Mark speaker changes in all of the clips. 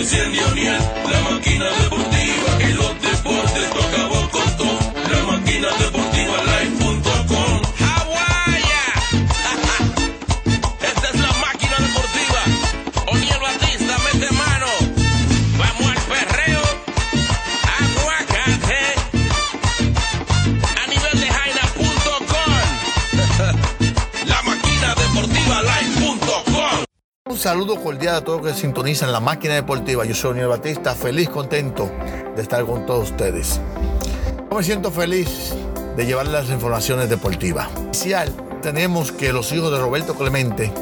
Speaker 1: Enciende O'Neill, la máquina deportiva.
Speaker 2: Saludo cordial a todos los que sintonizan la máquina deportiva. Yo soy Daniel Batista, feliz, contento de estar con todos ustedes. Yo me siento feliz de llevarles las informaciones deportivas. Inicial, tenemos que los hijos de Roberto Clemente,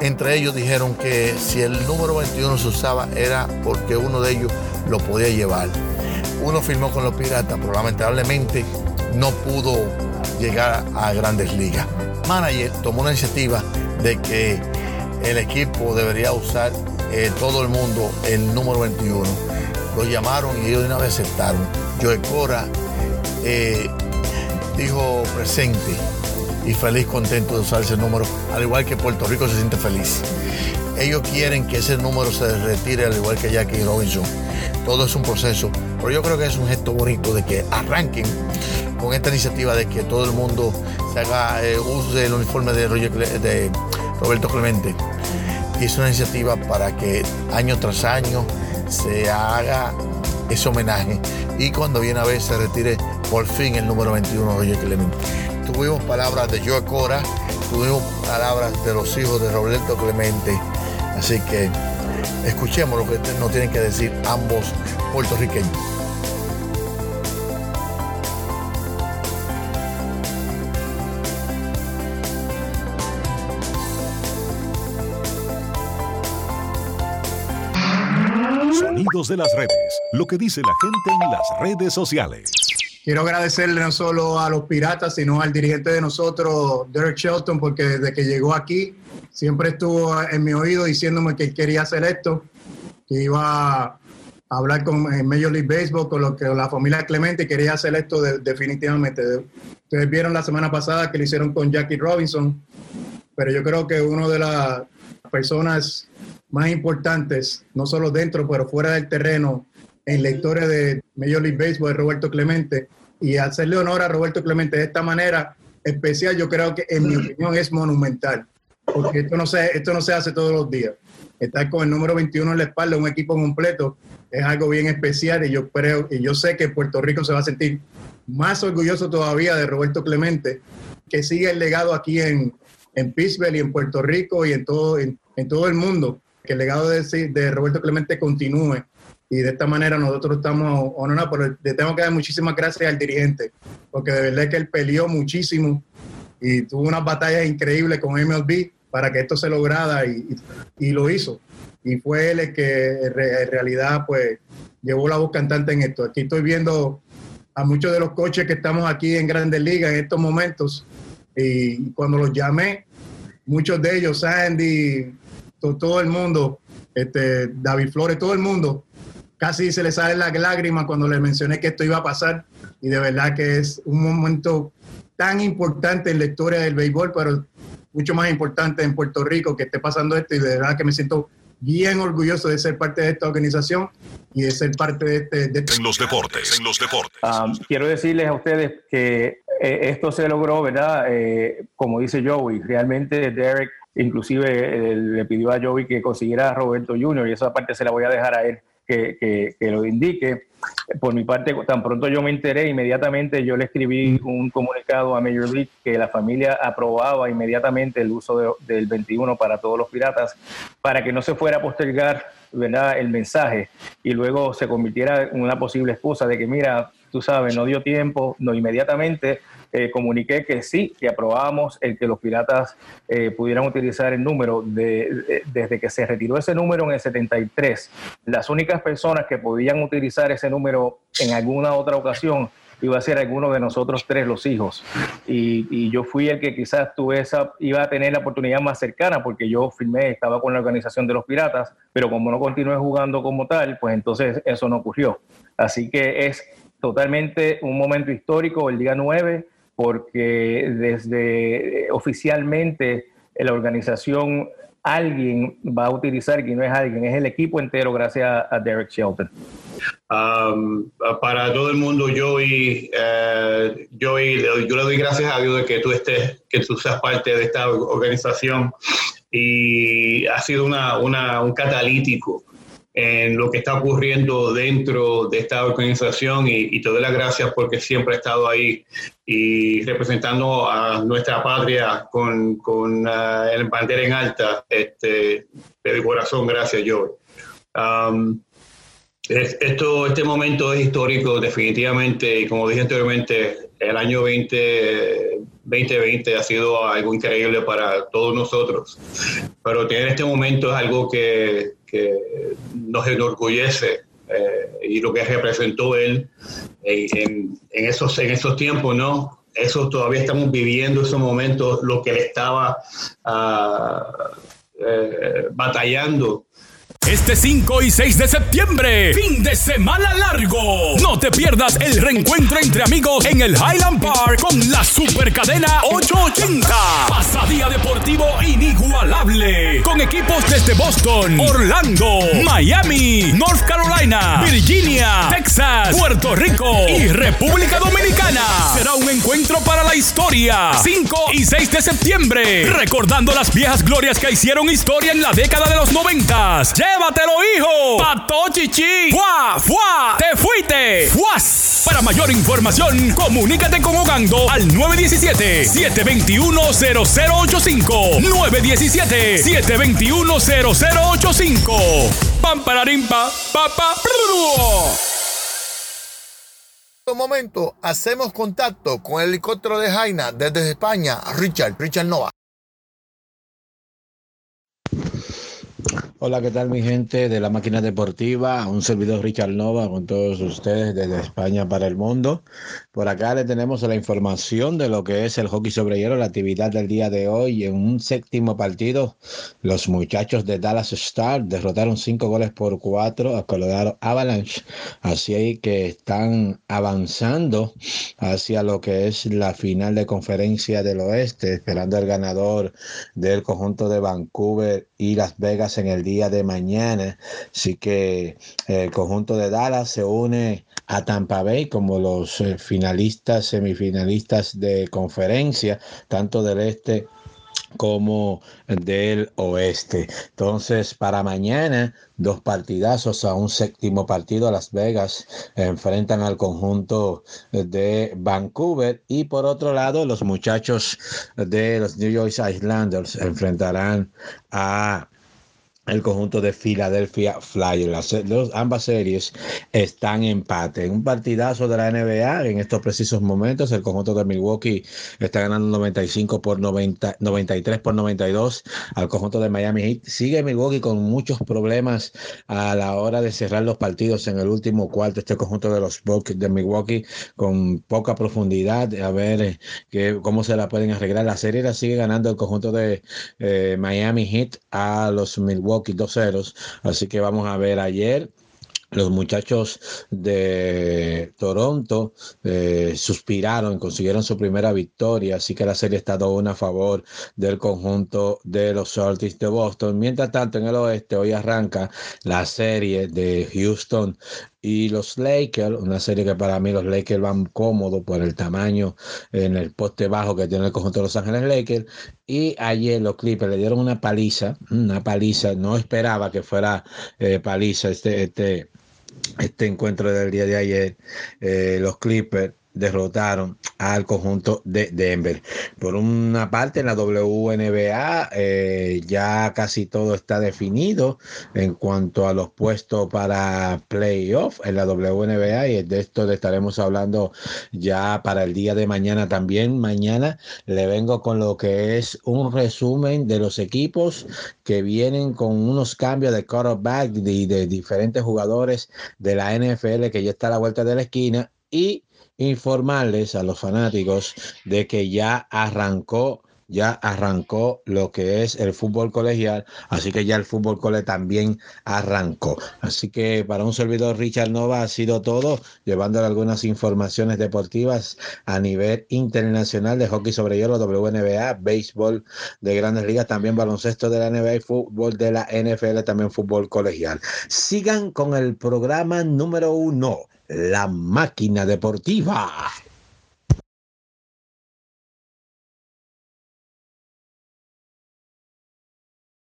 Speaker 2: entre ellos dijeron que si el número 21 se usaba era porque uno de ellos lo podía llevar. Uno firmó con los Piratas, pero lamentablemente no pudo llegar a grandes ligas. Manager tomó una iniciativa de que el equipo debería usar eh, todo el mundo el número 21. Lo llamaron y ellos de una vez aceptaron. Joe Cora eh, dijo presente y feliz, contento de usar ese número, al igual que Puerto Rico se siente feliz. Ellos quieren que ese número se retire, al igual que Jackie Robinson. Todo es un proceso, pero yo creo que es un gesto bonito de que arranquen con esta iniciativa de que todo el mundo se haga eh, uso del uniforme de, Roger de Roberto Clemente. Es una iniciativa para que año tras año se haga ese homenaje y cuando viene a ver se retire por fin el número 21 Roger Clemente. Tuvimos palabras de Joe Cora, tuvimos palabras de los hijos de Roberto Clemente, así que escuchemos lo que nos tienen que decir ambos puertorriqueños.
Speaker 3: De las redes. Lo que dice la gente en las redes sociales.
Speaker 4: Quiero agradecerle no solo a los piratas, sino al dirigente de nosotros, Derek Shelton, porque desde que llegó aquí siempre estuvo en mi oído diciéndome que quería hacer esto, que iba a hablar con en Major League Baseball, con, lo que, la familia Clemente, y quería hacer esto de- definitivamente. Ustedes vieron la semana pasada que lo hicieron con Jackie Robinson, pero yo creo que una de las personas más importantes, no solo dentro, pero fuera del terreno, en la historia de Major League Baseball, es Roberto Clemente. Y hacerle honor a Roberto Clemente de esta manera especial, yo creo que en mi opinión es monumental, porque esto no se, esto no se hace todos los días. Estar con el número 21 en la espalda de un equipo completo es algo bien especial y yo creo y yo sé que Puerto Rico se va a sentir más orgulloso todavía de Roberto Clemente, que sigue el legado aquí en, en Pittsburgh y en Puerto Rico y en todo, en, en todo el mundo, que el legado de, de Roberto Clemente continúe. Y de esta manera nosotros estamos honorados, pero le tengo que dar muchísimas gracias al dirigente, porque de verdad que él peleó muchísimo y tuvo unas batallas increíbles con MLB para que esto se lograra y, y- y lo hizo. Y fue él el que en realidad pues llevó la voz cantante en esto. Aquí estoy viendo a muchos de los coches que estamos aquí en Grandes Ligas en estos momentos y cuando los llamé, muchos de ellos, Sandy, to- todo el mundo, este, David Flores, todo el mundo, casi se le salen las lágrimas cuando le mencioné que esto iba a pasar. Y de verdad que es un momento tan importante en la historia del béisbol, pero mucho más importante en Puerto Rico que esté pasando esto. Y de verdad que me siento bien orgulloso de ser parte de esta organización y de ser parte de este... de este-
Speaker 3: En los deportes. En los deportes.
Speaker 5: Um, quiero decirles a ustedes que eh, esto se logró, ¿verdad? Eh, como dice Joey, realmente Derek inclusive eh, le pidió a Joey que consiguiera a Roberto Jr. y esa parte se la voy a dejar a él que, que- que lo indique. Por mi parte, tan pronto yo me enteré, inmediatamente yo le escribí un comunicado a Major League que la familia aprobaba inmediatamente el uso de- del 21 para todos los piratas, para que no se fuera a postergar ¿verdad? el mensaje y luego se convirtiera en una posible excusa de que, mira, tú sabes, no dio tiempo, no inmediatamente eh, comuniqué que sí, que aprobábamos el que los piratas eh, pudieran utilizar el número de, desde que se retiró ese número en el 73. Las únicas personas que podían utilizar ese número en alguna otra ocasión iba a ser alguno de nosotros tres, los hijos. Y, yo fui el que quizás tuve esa, iba a tener la oportunidad más cercana porque yo firmé, estaba con la organización de los piratas, pero como no continué jugando como tal, pues entonces eso no ocurrió. Así que es totalmente un momento histórico el día 9 porque desde eh, oficialmente la organización alguien va a utilizar, que no es alguien, es el equipo entero gracias a Derek Shelton.
Speaker 6: Um, para todo el mundo, Joey, uh, Joey, yo le doy gracias a Dios de que tú estés, que tú seas parte de esta organización y ha sido una, una, un catalítico en lo que está ocurriendo dentro de esta organización y, y te doy las gracias porque siempre ha estado ahí y representando a nuestra patria con, con uh, el bandera en alta. Este, de corazón, gracias, Joey. Um, esto, este momento es histórico, definitivamente, y como dije anteriormente, el año 20, 2020 ha sido algo increíble para todos nosotros, pero tener este momento es algo que, que nos enorgullece eh, y lo que representó él en, en, esos, en esos tiempos, ¿no? Eso todavía estamos viviendo esos momentos, lo que él estaba uh, batallando
Speaker 7: este 5 y 6 de septiembre, fin de semana largo. No te pierdas el reencuentro entre amigos en el Highland Park con la super cadena 880. Pasadía deportivo inigualable. Con equipos desde Boston, Orlando, Miami, North Carolina, Virginia, Texas, Puerto Rico y República Dominicana. Será un encuentro para la historia. 5 y 6 de septiembre. Recordando las viejas glorias que hicieron historia en la década de los 90. ¡Llévatelo, hijo! ¡Pato chichi! ¡Fua! ¡Fua! ¡Te fuiste! ¡Fuas! Para mayor información, comunícate con Ogando al 917-721-0085. 917-721-0085. ¡Pam, pararimpa! ¡Papa!
Speaker 2: Un momento, hacemos contacto con el helicóptero de Jaina desde España, Richard, Richard Nova.
Speaker 8: Hola, ¿qué tal mi gente de la máquina deportiva? Un servidor Richard Nova con todos ustedes desde España para el mundo. Por acá le tenemos la información de lo que es el hockey sobre hielo, la actividad del día de hoy. En un séptimo partido, los muchachos de Dallas Star derrotaron cinco goles por cuatro a Colorado Avalanche. Así que están avanzando hacia lo que es la final de conferencia del oeste, esperando el ganador del conjunto de Vancouver y Las Vegas en el día de mañana. Así que eh, el conjunto de Dallas se une a Tampa Bay como los eh, finalistas, semifinalistas de conferencia, tanto del este como del oeste. Entonces, para mañana, dos partidazos a un séptimo partido. Las Vegas enfrentan al conjunto de Vancouver y por otro lado, los muchachos de los New York Islanders enfrentarán a el conjunto de Philadelphia Flyers. Las, ambas series están en empate. Un partidazo de la NBA en estos precisos momentos, el conjunto de Milwaukee está ganando 95 por 90, 93 por 92 al conjunto de Miami Heat. Sigue Milwaukee con muchos problemas a la hora de cerrar los partidos en el último cuarto. Este conjunto de los Bucks de Milwaukee con poca profundidad. A ver eh, cómo se la pueden arreglar. La serie la sigue ganando el conjunto de eh, Miami Heat a los Milwaukee dos ceros. Así que vamos a ver ayer. Los muchachos de Toronto eh, suspiraron, consiguieron su primera victoria, así que la serie está estado una a favor del conjunto de los Celtics de Boston. Mientras tanto, en el oeste hoy arranca la serie de Houston y los Lakers, una serie que para mí los Lakers van cómodos por el tamaño en el poste bajo que tiene el conjunto de Los Ángeles Lakers. Y ayer los Clippers le dieron una paliza, una paliza, no esperaba que fuera eh, paliza este, este, este encuentro del día de ayer. Eh, los Clippers derrotaron al conjunto de Denver. Por una parte, en la WNBA eh, ya casi todo está definido en cuanto a los puestos para playoff en la WNBA y de esto le estaremos hablando ya para el día de mañana también. Mañana le vengo con lo que es un resumen de los equipos que vienen con unos cambios de quarterback y de, de diferentes jugadores de la NFL que ya está a la vuelta de la esquina y informarles a los fanáticos de que ya arrancó ya arrancó lo que es el fútbol colegial, así que ya el fútbol cole también arrancó. Así que para un servidor Richard Nova ha sido todo, llevándole algunas informaciones deportivas a nivel internacional de hockey sobre hielo, WNBA, béisbol de grandes ligas, también baloncesto de la NBA y fútbol de la NFL, también fútbol colegial. Sigan con el programa número uno, La Máquina Deportiva.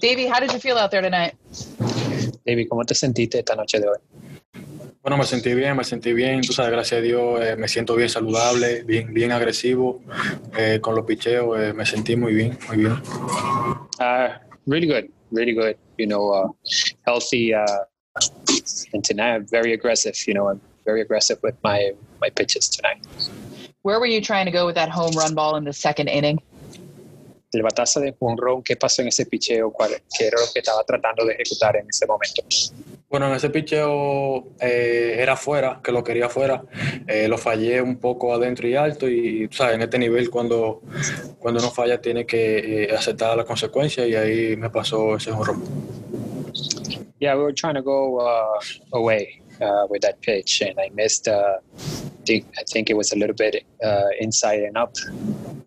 Speaker 9: Davey, how did you feel out there tonight?
Speaker 10: David, ¿cómo te sentiste esta noche de hoy?
Speaker 11: Bueno, me sentí bien, me sentí bien, tú sabes, gracias a Dios, eh, me siento bien saludable, bien, bien agresivo, eh, con los picheos, eh, me sentí muy bien, muy bien.
Speaker 10: Uh, really good, really good, you know, uh, healthy, uh, and tonight I'm very aggressive, you know, I'm very aggressive with my, my pitches tonight.
Speaker 9: Where were you trying to go with that home run ball in the second inning?
Speaker 10: El batazo de jonrón, ¿qué pasó en ese picheo? ¿Cuál, ¿Qué era lo que estaba tratando de ejecutar en ese momento?
Speaker 11: Bueno, en ese picheo eh, era fuera, que lo quería fuera. Eh, lo fallé un poco adentro y alto y, ¿sabes? En este nivel, cuando, cuando uno falla, tiene que eh, aceptar las consecuencias y ahí me pasó ese jonrón.
Speaker 10: Yeah, we were trying to go uh, away uh, with that pitch, and I missed. Uh, I think it was a little bit uh, inside and up,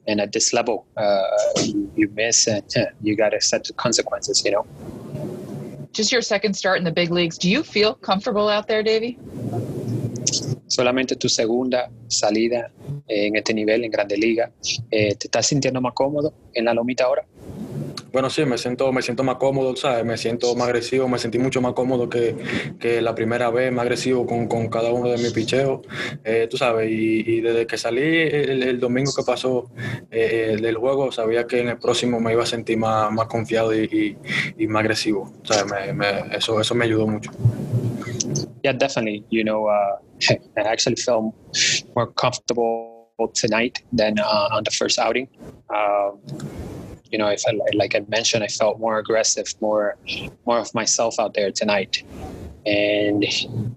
Speaker 10: and at this level, uh, you, you miss, and you got to accept the consequences. You know.
Speaker 9: Just your second start in the big leagues. Do you feel comfortable out there, Davey?
Speaker 10: Solamente tu segunda salida en este nivel en Grande Liga. Eh, ¿Te estás sintiendo más cómodo en la lomita ahora?
Speaker 11: Bueno, sí, me siento, me siento más cómodo, ¿sabes? Me siento más agresivo, me sentí mucho más cómodo que, que la primera vez, más agresivo con, con cada uno de mis picheos, eh, tú sabes, y, y, desde que salí el, el domingo que pasó eh, del juego, sabía que en el próximo me iba a sentir más, más confiado y, y, y más agresivo, ¿sabes? Me, me, eso, eso me ayudó mucho.
Speaker 10: Yeah, definitely. You know, uh, I actually felt more comfortable tonight than uh, on the first outing. Um, you know, I felt like I mentioned, I felt more aggressive, more more of myself out there tonight. And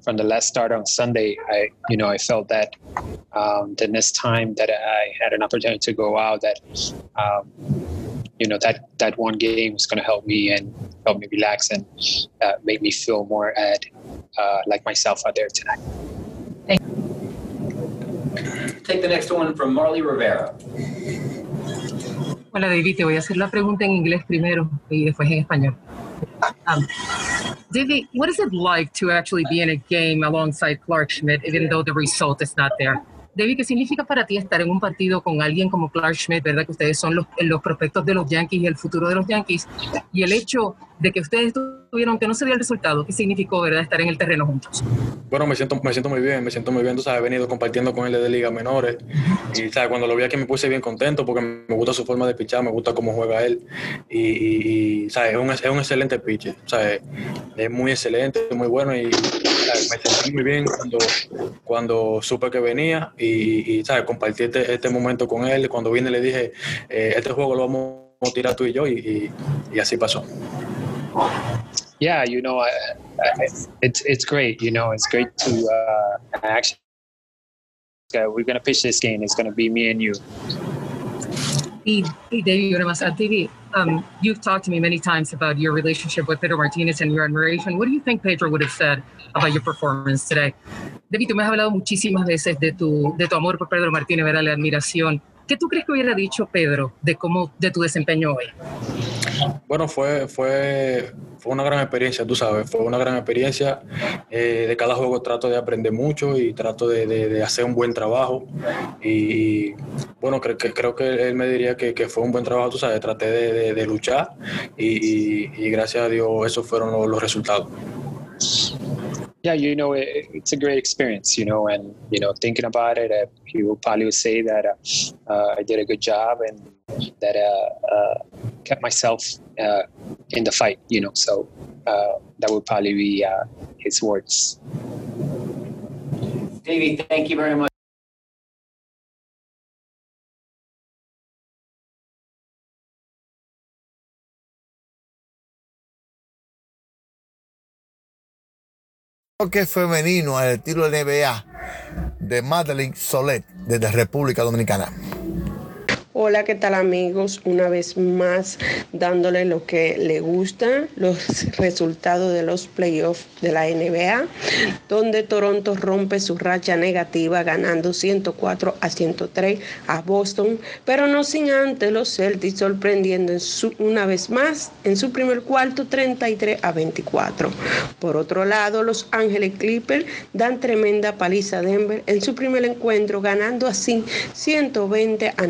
Speaker 10: from the last start on Sunday, I you know I felt that um, the next time that I had an opportunity to go out, that um, you know that that one game was going to help me and help me relax and uh, make me feel more at uh, like myself out there tonight.
Speaker 9: Thank you.
Speaker 12: Take the next one from Marley Rivera.
Speaker 13: Hola David, te voy a hacer la pregunta en inglés primero y después en español. Um, David, what is it like to actually be in a game alongside Clark Schmidt, even though the result is not there? David, ¿qué significa para ti estar en un partido con alguien como Clark Schmidt, verdad que ustedes son los, los prospectos de los Yankees y el futuro de los Yankees? Y el hecho de que ustedes tuvieron que no se dio el resultado, ¿qué significó, verdad, estar en el terreno juntos?
Speaker 11: Bueno, me siento, me siento muy bien, me siento muy bien, tú sabes, he venido compartiendo con él de ligas menores y, ¿sabes? Cuando lo vi aquí me puse bien contento porque me gusta su forma de pichar, me gusta cómo juega él y, y, ¿sabes? Es un, es un excelente pitcher, ¿sabes? Es muy excelente, muy bueno y ¿sabes? me sentí muy bien cuando, cuando supe que venía y, ¿sabes? Compartí este, este momento con él, cuando vine le dije, eh, este juego lo vamos a tirar tú y yo y, y así pasó.
Speaker 10: Yeah, you know, it's it's great. You know, it's great to uh, actually. Uh, we're gonna pitch this game. It's gonna be me and you.
Speaker 13: Y, y Davey, una más, uh, Davey, um, you've talked to me many times about your relationship with Pedro Martinez and your admiration. What do you think Pedro would have said about your performance today? David, tú me has hablado muchísimas veces de tu, de tu amor por Pedro Martínez, ¿verdad? La admiración. ¿Qué tú crees que hubiera dicho Pedro de cómo, de tu desempeño hoy?
Speaker 11: Bueno, fue, fue, fue una gran experiencia, tú sabes, fue una gran experiencia. Eh, de cada juego trato de aprender mucho y trato de, de, hacer un buen trabajo. Y, bueno, creo que, creo que él me diría que, que fue un buen trabajo, tú sabes, traté de, de luchar y, gracias a Dios esos fueron los, resultados.
Speaker 10: yeah, you know, it, it's a great experience, you know, and, you know, thinking about it, uh, he will probably say that uh, uh, I did a good job and that uh, uh, kept myself uh, in the fight, you know, so that would probably be his words.
Speaker 12: Davey, thank you very much.
Speaker 2: toque femenino al estilo NBA de Madeline Solet desde República Dominicana.
Speaker 14: Hola, ¿qué tal amigos? Una vez más dándole lo que le gusta, los resultados de los playoffs de la NBA, donde Toronto rompe su racha negativa ganando 104 a 103 a Boston, pero no sin antes los Celtics sorprendiendo en su, una vez más en su primer cuarto 33 a 24. Por otro lado, los Ángeles Clippers dan tremenda paliza a Denver en su primer encuentro ganando así 120 a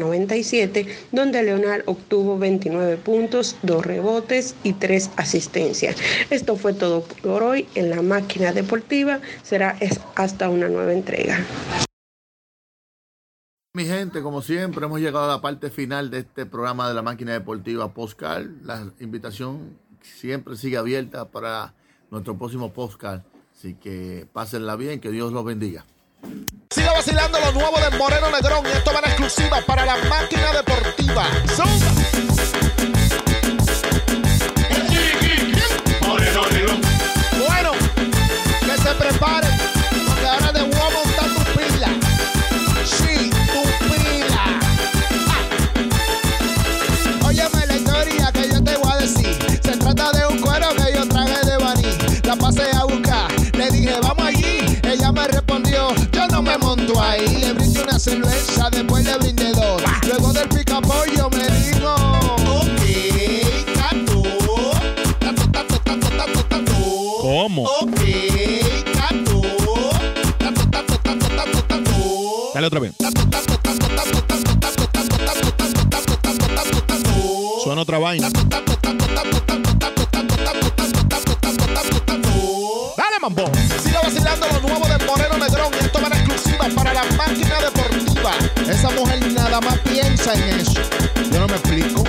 Speaker 14: 97 donde Leonard obtuvo 29 puntos, 2 rebotes y 3 asistencias. Esto fue todo por hoy en la máquina deportiva. Será hasta una nueva entrega.
Speaker 2: Mi gente, como siempre, hemos llegado a la parte final de este programa de la máquina deportiva Postcard. La invitación siempre sigue abierta para nuestro próximo Postcard. Así que pásenla bien, que Dios los bendiga.
Speaker 15: Siga vacilando lo nuevo de Moreno Negrón y esto va en exclusiva para la máquina deportiva. ¡Zumba! Monto ahí. Le brindé una cerveza, después le brindé dos. Luego del pica pollo me dijo, ok, tatu, tatu, tatu, tatu, tatu, tatu.
Speaker 16: ¿Cómo?
Speaker 15: Ok, tatu, tatu, tatu, tatu, tatu, tatu.
Speaker 16: Dale otra vez. Suena otra vaina.
Speaker 15: Dale, mambo. Siga vacilando lo nuevo para la máquina deportiva. Esa mujer nada más piensa en eso. Yo no me explico.